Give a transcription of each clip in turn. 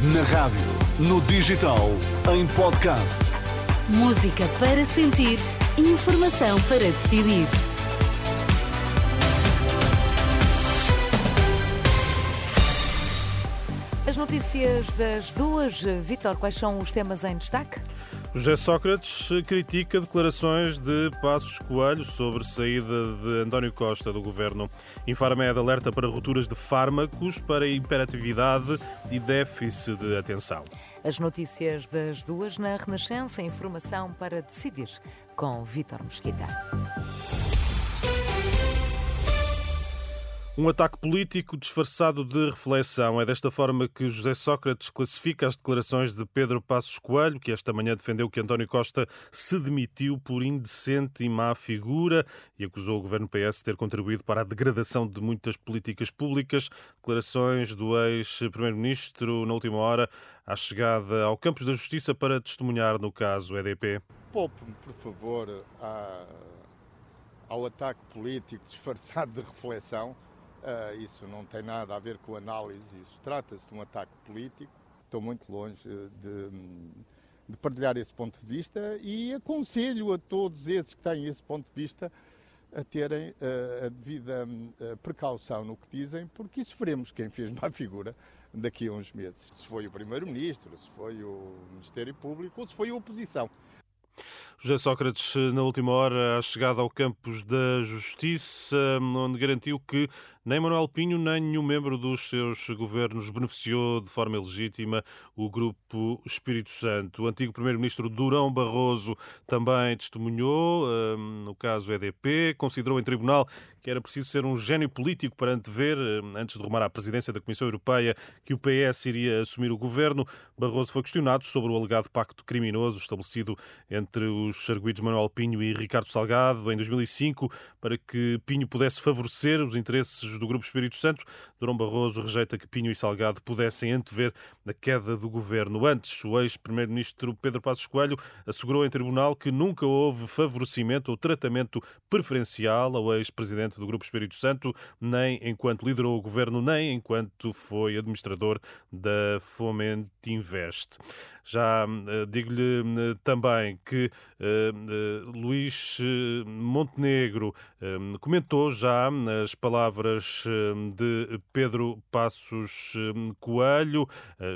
Na rádio, no digital, em podcast. Música para sentir, informação para decidir. As notícias das duas. Vitor, quais são os temas em destaque? José Sócrates critica declarações de Passos Coelho sobre saída de António Costa do governo. Infarmed alerta para rupturas de fármacos para hiperatividade e déficit de atenção. As notícias das duas na Renascença, informação para decidir com Vitor Mesquita. Um ataque político disfarçado de reflexão. É desta forma que José Sócrates classifica as declarações de Pedro Passos Coelho, que esta manhã defendeu que António Costa se demitiu por indecente e má figura e acusou o governo PS de ter contribuído para a degradação de muitas políticas públicas. Declarações do ex-primeiro-ministro na última hora à chegada ao Campos da Justiça para testemunhar no caso EDP. Poupe-me, por favor, ao ataque político disfarçado de reflexão Uh, isso não tem nada a ver com análise, isso trata-se de um ataque político. Estou muito longe de, de, partilhar esse ponto de vista e aconselho a todos esses que têm esse ponto de vista a terem uh, a devida uh, precaução no que dizem, porque sofremos quem fez má figura daqui a uns meses. Se foi o Primeiro-Ministro, se foi o Ministério Público ou se foi a oposição. José Sócrates, na última hora, a chegada ao campus da Justiça, onde garantiu que nem Manuel Pinho, nem nenhum membro dos seus governos beneficiou de forma ilegítima o Grupo Espírito Santo. O antigo Primeiro-Ministro Durão Barroso também testemunhou, hum, no caso EDP, considerou em tribunal que era preciso ser um gênio político para antever, hum, antes de rumar à presidência da Comissão Europeia, que o PS iria assumir o governo. Barroso foi questionado sobre o alegado pacto criminoso estabelecido entre os arguídos Manuel Pinho e Ricardo Salgado em 2005 para que Pinho pudesse favorecer os interesses do Grupo Espírito Santo. Durão Barroso rejeita que Pinho e Salgado pudessem antever a queda do governo. Antes, o ex-primeiro-ministro Pedro Passos Coelho assegurou em tribunal que nunca houve favorecimento ou tratamento preferencial ao ex-presidente do Grupo Espírito Santo, nem enquanto liderou o governo, nem enquanto foi administrador da Foment Invest. Já uh, digo-lhe uh, também que Luís Montenegro comentou já as palavras de Pedro Passos Coelho,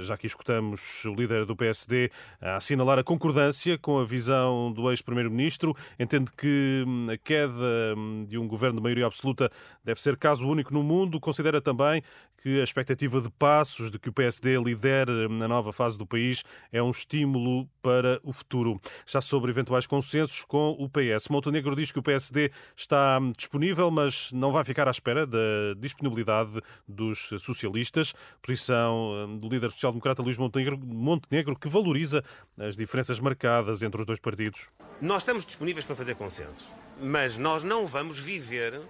já que escutamos o líder do PSD a assinalar a concordância com a visão do ex-primeiro-ministro, entende que hum, a queda hum, de um governo de maioria absoluta deve ser caso único no mundo, considera também que a expectativa de passos de que o PSD lidere na nova fase do país é um estímulo para o futuro. Já sobre eventuais consensos com o PS. Montenegro diz que o PSD está disponível, mas não vai ficar à espera da disponibilidade dos socialistas. Posição hum, do líder social-democrata Luís Montenegro, Montenegro, que valoriza as diferenças marcadas entre os dois partidos. Nós estamos disponíveis para fazer consensos, mas nós não vamos viver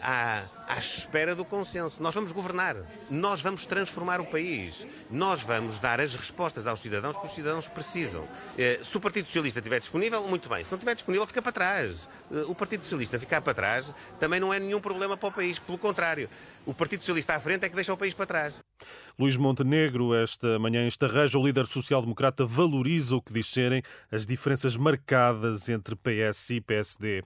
à, à espera do consenso. Nós vamos governar, nós vamos transformar o país, nós vamos dar as respostas aos cidadãos que os cidadãos precisam. Eh, se o Partido Socialista estiver disponível, muito bem. Se não estiver disponível, fica para trás. Eh, o Partido Socialista ficar para trás também não é nenhum problema para o país. Pelo contrário, o Partido Socialista à frente é que deixa o país para trás. Luís Montenegro, esta manhã em Estarreja, o líder social-democrata valoriza o que diz serem as diferenças marcadas entre PS e PSD.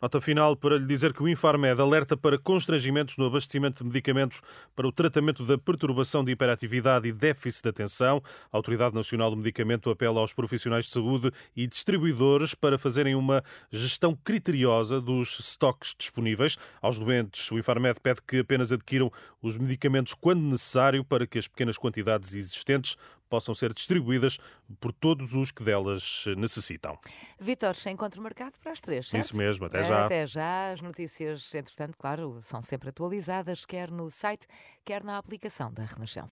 Nota final para lhe dizer que o Infarmed alerta para constrangimentos no abastecimento de medicamentos para o tratamento da perturbação de hiperatividade e déficit de atenção. A Autoridade Nacional do Medicamento apela aos profissionais de saúde e distribuidores para fazerem uma gestão criteriosa dos estoques disponíveis. Aos doentes, o Infarmed pede que apenas adquiram os medicamentos quando necessário para que as pequenas quantidades existentes possam ser distribuídas por todos os que delas necessitam. Vitor, encontro marcado para as três, certo? Isso mesmo, até já. Até já. As notícias, entretanto, claro, são sempre atualizadas, quer no site, quer na aplicação da Renascença.